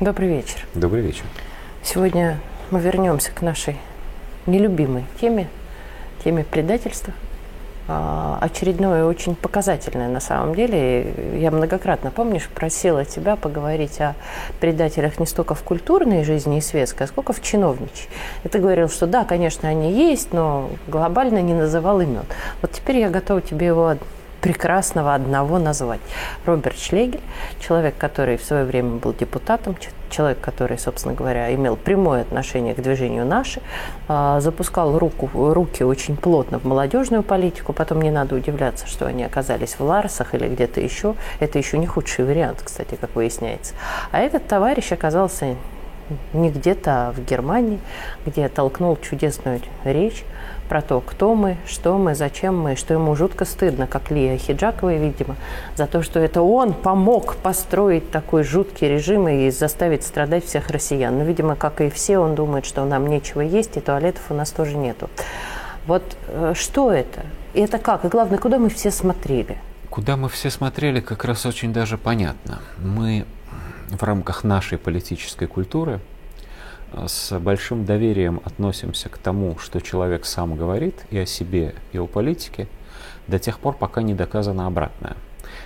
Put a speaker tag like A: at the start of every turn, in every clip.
A: Добрый вечер.
B: Добрый вечер.
A: Сегодня мы вернемся к нашей нелюбимой теме, теме предательства. А, очередное очень показательное на самом деле. Я многократно, помнишь, просила тебя поговорить о предателях не столько в культурной жизни и светской, а сколько в чиновничьей. И ты говорил, что да, конечно, они есть, но глобально не называл имен. Вот теперь я готова тебе его прекрасного одного назвать. Роберт Шлегель, человек, который в свое время был депутатом, человек, который, собственно говоря, имел прямое отношение к движению «Наши», а, запускал руку, руки очень плотно в молодежную политику, потом не надо удивляться, что они оказались в Ларсах или где-то еще. Это еще не худший вариант, кстати, как выясняется. А этот товарищ оказался не где-то, а в Германии, где толкнул чудесную речь про то, кто мы, что мы, зачем мы, что ему жутко стыдно, как Лия Хиджаковой, видимо, за то, что это он помог построить такой жуткий режим и заставить страдать всех россиян. Но, видимо, как и все, он думает, что нам нечего есть, и туалетов у нас тоже нету. Вот э, что это? И это как? И главное, куда мы все смотрели?
B: Куда мы все смотрели, как раз очень даже понятно. Мы в рамках нашей политической культуры – с большим доверием относимся к тому, что человек сам говорит и о себе, и о политике, до тех пор, пока не доказано обратное.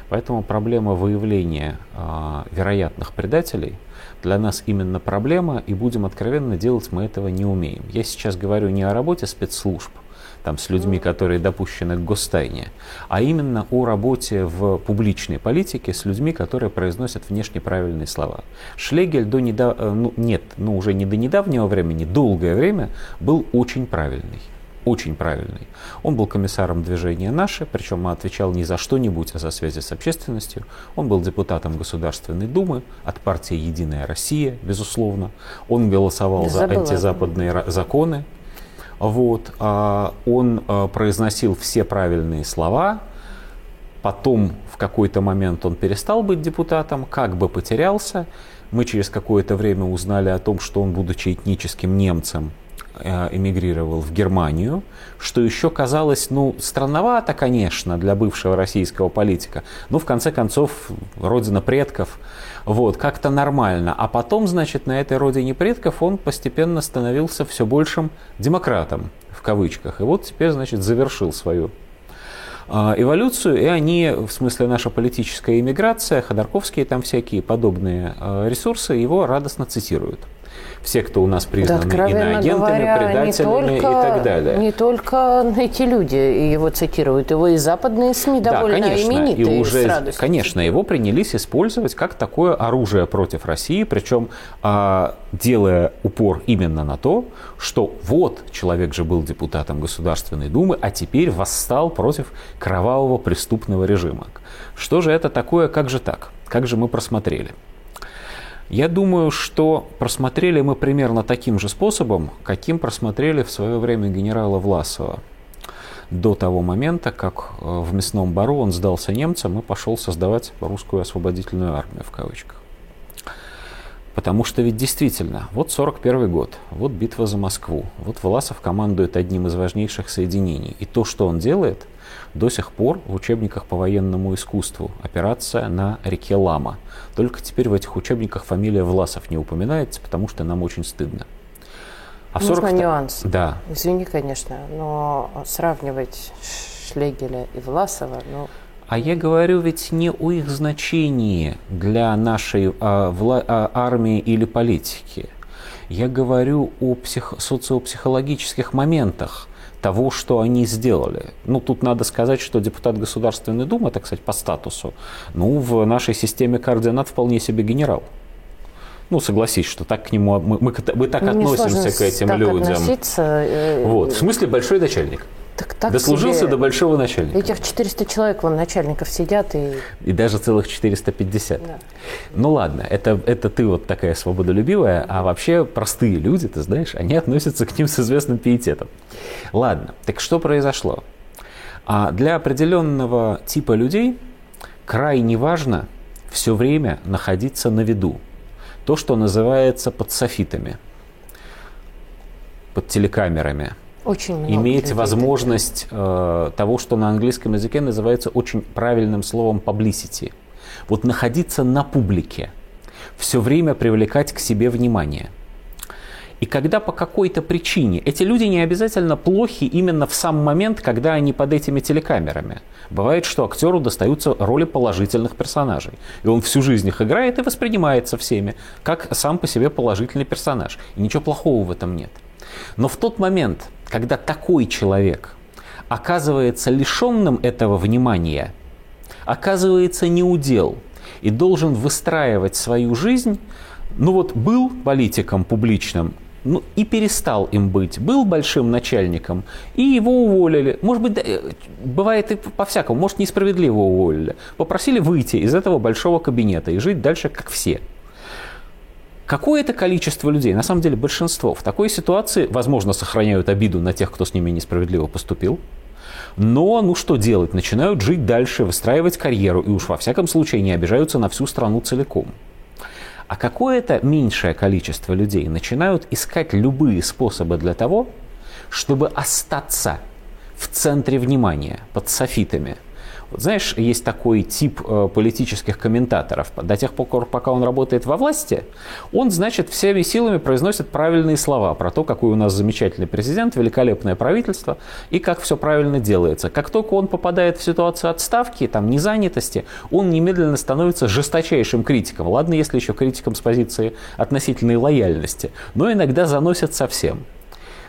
B: Поэтому проблема выявления э, вероятных предателей для нас именно проблема, и будем откровенно делать мы этого не умеем. Я сейчас говорю не о работе спецслужб, там, с людьми, которые допущены к гостайне, а именно о работе в публичной политике с людьми, которые произносят внешне правильные слова. Шлегель до недав... Э, ну, нет, ну уже не до недавнего времени, долгое время был очень правильный очень правильный. Он был комиссаром движения «Наше», причем отвечал не за что-нибудь, а за связи с общественностью. Он был депутатом Государственной Думы от партии «Единая Россия», безусловно. Он голосовал за антизападные законы, вот, а, он а, произносил все правильные слова, потом в какой-то момент он перестал быть депутатом, как бы потерялся. Мы через какое-то время узнали о том, что он, будучи этническим немцем, Э, эмигрировал в Германию, что еще казалось, ну, странновато, конечно, для бывшего российского политика, но в конце концов, родина предков, вот, как-то нормально. А потом, значит, на этой родине предков он постепенно становился все большим демократом, в кавычках. И вот теперь, значит, завершил свою э, эволюцию, и они, в смысле наша политическая иммиграция, Ходорковские там всякие подобные э, ресурсы, его радостно цитируют все, кто у нас признаны да, иноагентами, говоря, предателями только, и так далее.
A: Не только эти люди его цитируют, его и западные СМИ да, довольно конечно, именитые.
B: И уже, конечно, его принялись использовать как такое оружие против России, причем а, делая упор именно на то, что вот человек же был депутатом Государственной Думы, а теперь восстал против кровавого преступного режима. Что же это такое, как же так? Как же мы просмотрели? Я думаю, что просмотрели мы примерно таким же способом, каким просмотрели в свое время генерала Власова. До того момента, как э, в мясном бару он сдался немцам и пошел создавать русскую освободительную армию в кавычках. Потому что ведь действительно, вот 41 год, вот битва за Москву, вот Власов командует одним из важнейших соединений. И то, что он делает, до сих пор в учебниках по военному искусству операция на реке Лама. Только теперь в этих учебниках фамилия Власов не упоминается, потому что нам очень стыдно.
A: А в 40... нюанс.
B: Да.
A: Извини, конечно, но сравнивать Шлегеля и Власова, ну...
B: А я говорю ведь не о их значении для нашей а, вла- а, армии или политики. Я говорю о псих- социопсихологических моментах того, что они сделали. Ну, тут надо сказать, что депутат Государственной Думы, так сказать, по статусу, ну, в нашей системе координат вполне себе генерал. Ну, согласись, что так к нему мы, мы, мы так ну, относимся к этим людям.
A: Э,
B: вот. В смысле большой начальник. Так, так Дослужился себе. до большого начальника.
A: Этих 400 человек, вон, начальников сидят и...
B: И даже целых 450. Да. Ну ладно, это, это ты вот такая свободолюбивая, а вообще простые люди, ты знаешь, они относятся к ним с известным пиететом. Ладно, так что произошло? А для определенного типа людей крайне важно все время находиться на виду. То, что называется под софитами, под телекамерами –
A: очень много
B: иметь людей, возможность э, того, что на английском языке называется очень правильным словом publicity. Вот находиться на публике. все время привлекать к себе внимание. И когда по какой-то причине эти люди не обязательно плохи именно в сам момент, когда они под этими телекамерами. Бывает, что актеру достаются роли положительных персонажей. И он всю жизнь их играет и воспринимается всеми, как сам по себе положительный персонаж. И ничего плохого в этом нет. Но в тот момент, когда такой человек оказывается лишенным этого внимания, оказывается неудел и должен выстраивать свою жизнь, ну вот был политиком публичным, ну, и перестал им быть. Был большим начальником, и его уволили. Может быть, э, бывает и по-всякому, может, несправедливо уволили. Попросили выйти из этого большого кабинета и жить дальше, как все. Какое-то количество людей, на самом деле большинство, в такой ситуации, возможно, сохраняют обиду на тех, кто с ними несправедливо поступил, но, ну что делать, начинают жить дальше, выстраивать карьеру, и уж во всяком случае не обижаются на всю страну целиком. А какое-то меньшее количество людей начинают искать любые способы для того, чтобы остаться в центре внимания, под софитами – вот знаешь, есть такой тип э, политических комментаторов. До тех пор, пока он работает во власти, он, значит, всеми силами произносит правильные слова про то, какой у нас замечательный президент, великолепное правительство и как все правильно делается. Как только он попадает в ситуацию отставки, там, незанятости, он немедленно становится жесточайшим критиком. Ладно, если еще критиком с позиции относительной лояльности, но иногда заносит совсем.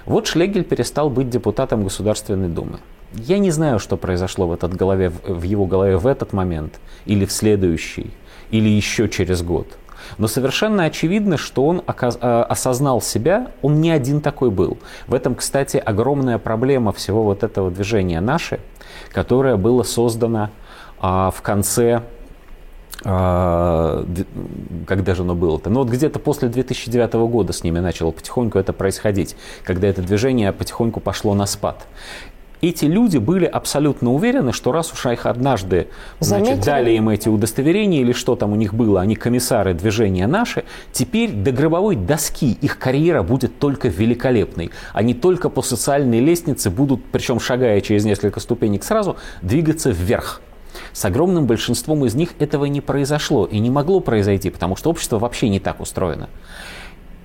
B: Вот Шлегель перестал быть депутатом Государственной Думы. Я не знаю, что произошло в, этот голове, в его голове в этот момент, или в следующий, или еще через год. Но совершенно очевидно, что он а, осознал себя, он не один такой был. В этом, кстати, огромная проблема всего вот этого движения «Наши», которое было создано а, в конце а, когда же оно было-то? Ну вот где-то после 2009 года с ними начало потихоньку это происходить, когда это движение потихоньку пошло на спад эти люди были абсолютно уверены, что раз уж их однажды значит, дали им эти удостоверения или что там у них было, они комиссары движения наши, теперь до гробовой доски их карьера будет только великолепной. Они только по социальной лестнице будут, причем шагая через несколько ступенек сразу, двигаться вверх. С огромным большинством из них этого не произошло и не могло произойти, потому что общество вообще не так устроено.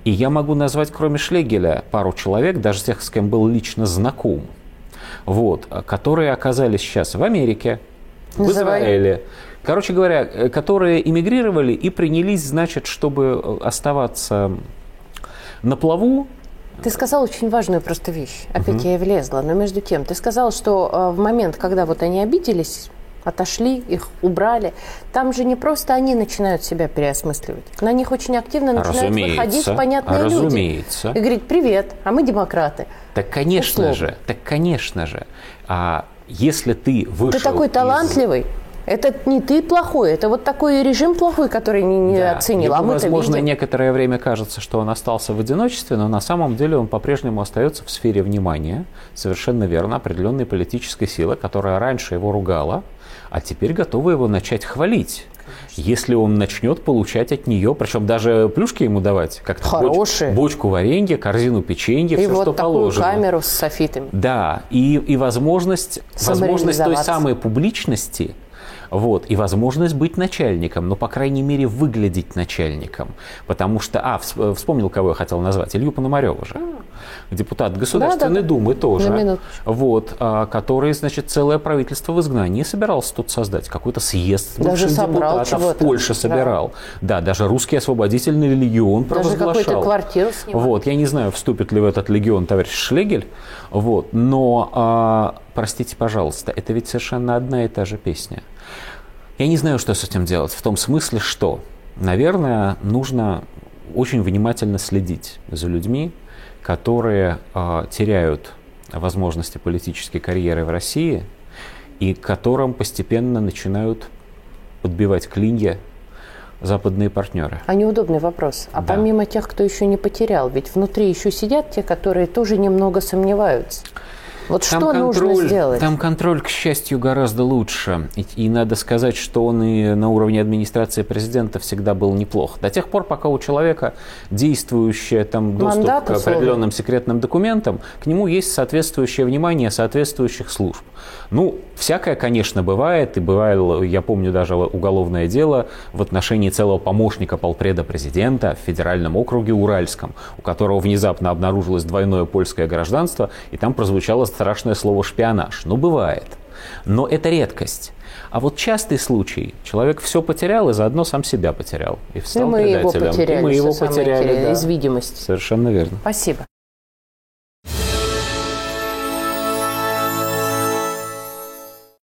B: И я могу назвать, кроме Шлегеля, пару человек, даже тех, с кем был лично знаком, вот, которые оказались сейчас в Америке, в Израиле. Короче говоря, э, которые эмигрировали и принялись, значит, чтобы э, оставаться на плаву,
A: ты сказал очень важную просто вещь. Опять угу. я и влезла. Но между тем, ты сказал, что э, в момент, когда вот они обиделись, отошли, их убрали. Там же не просто они начинают себя переосмысливать. На них очень активно начинают разумеется, выходить понятные
B: разумеется.
A: люди. И говорить, привет, а мы демократы.
B: Так, конечно Условно. же, так, конечно же. А если ты вышел
A: Ты такой из... талантливый, это не ты плохой, это вот такой режим плохой, который не, не да. оценил.
B: Ему, а возможно, видим. некоторое время кажется, что он остался в одиночестве, но на самом деле он по-прежнему остается в сфере внимания, совершенно верно, определенной политической силы, которая раньше его ругала, а теперь готова его начать хвалить. Если он начнет получать от нее, причем даже плюшки ему давать, как
A: Хорошие.
B: Боч, бочку варенья, корзину печенья,
A: и
B: все,
A: вот
B: что
A: такую
B: положено.
A: камеру с софитами.
B: Да, и, и возможность, возможность той самой публичности, вот, и возможность быть начальником, но, по крайней мере, выглядеть начальником. Потому что, а, вспомнил, кого я хотел назвать, Илью Пономарева же, депутат Государственной да, да, Думы тоже, вот, а, который, значит, целое правительство в изгнании собирался тут создать, какой-то съезд даже депутатов в Польше собирал. Да. да, даже русский освободительный легион даже провозглашал.
A: квартиру
B: снимал. Вот, я не знаю, вступит ли в этот легион товарищ Шлегель, вот, но, а, простите, пожалуйста, это ведь совершенно одна и та же песня. Я не знаю, что с этим делать. В том смысле, что, наверное, нужно очень внимательно следить за людьми, которые э, теряют возможности политической карьеры в России и которым постепенно начинают подбивать клинья западные партнеры.
A: А неудобный вопрос. А да. помимо тех, кто еще не потерял, ведь внутри еще сидят те, которые тоже немного сомневаются. Вот там что контроль, нужно сделать?
B: Там контроль, к счастью, гораздо лучше. И, и надо сказать, что он и на уровне администрации президента всегда был неплох. До тех пор, пока у человека действующий там, доступ Мандат, к определенным секретным документам, к нему есть соответствующее внимание соответствующих служб. Ну, Всякое, конечно, бывает, и бывало, я помню даже уголовное дело в отношении целого помощника полпреда президента в федеральном округе Уральском, у которого внезапно обнаружилось двойное польское гражданство, и там прозвучало страшное слово «шпионаж». Ну, бывает. Но это редкость. А вот частый случай. Человек все потерял и заодно сам себя потерял. И
A: стал и мы предателем. его потеряли. И
B: мы его потеряли,
A: да. из видимости.
B: Совершенно верно.
A: Спасибо.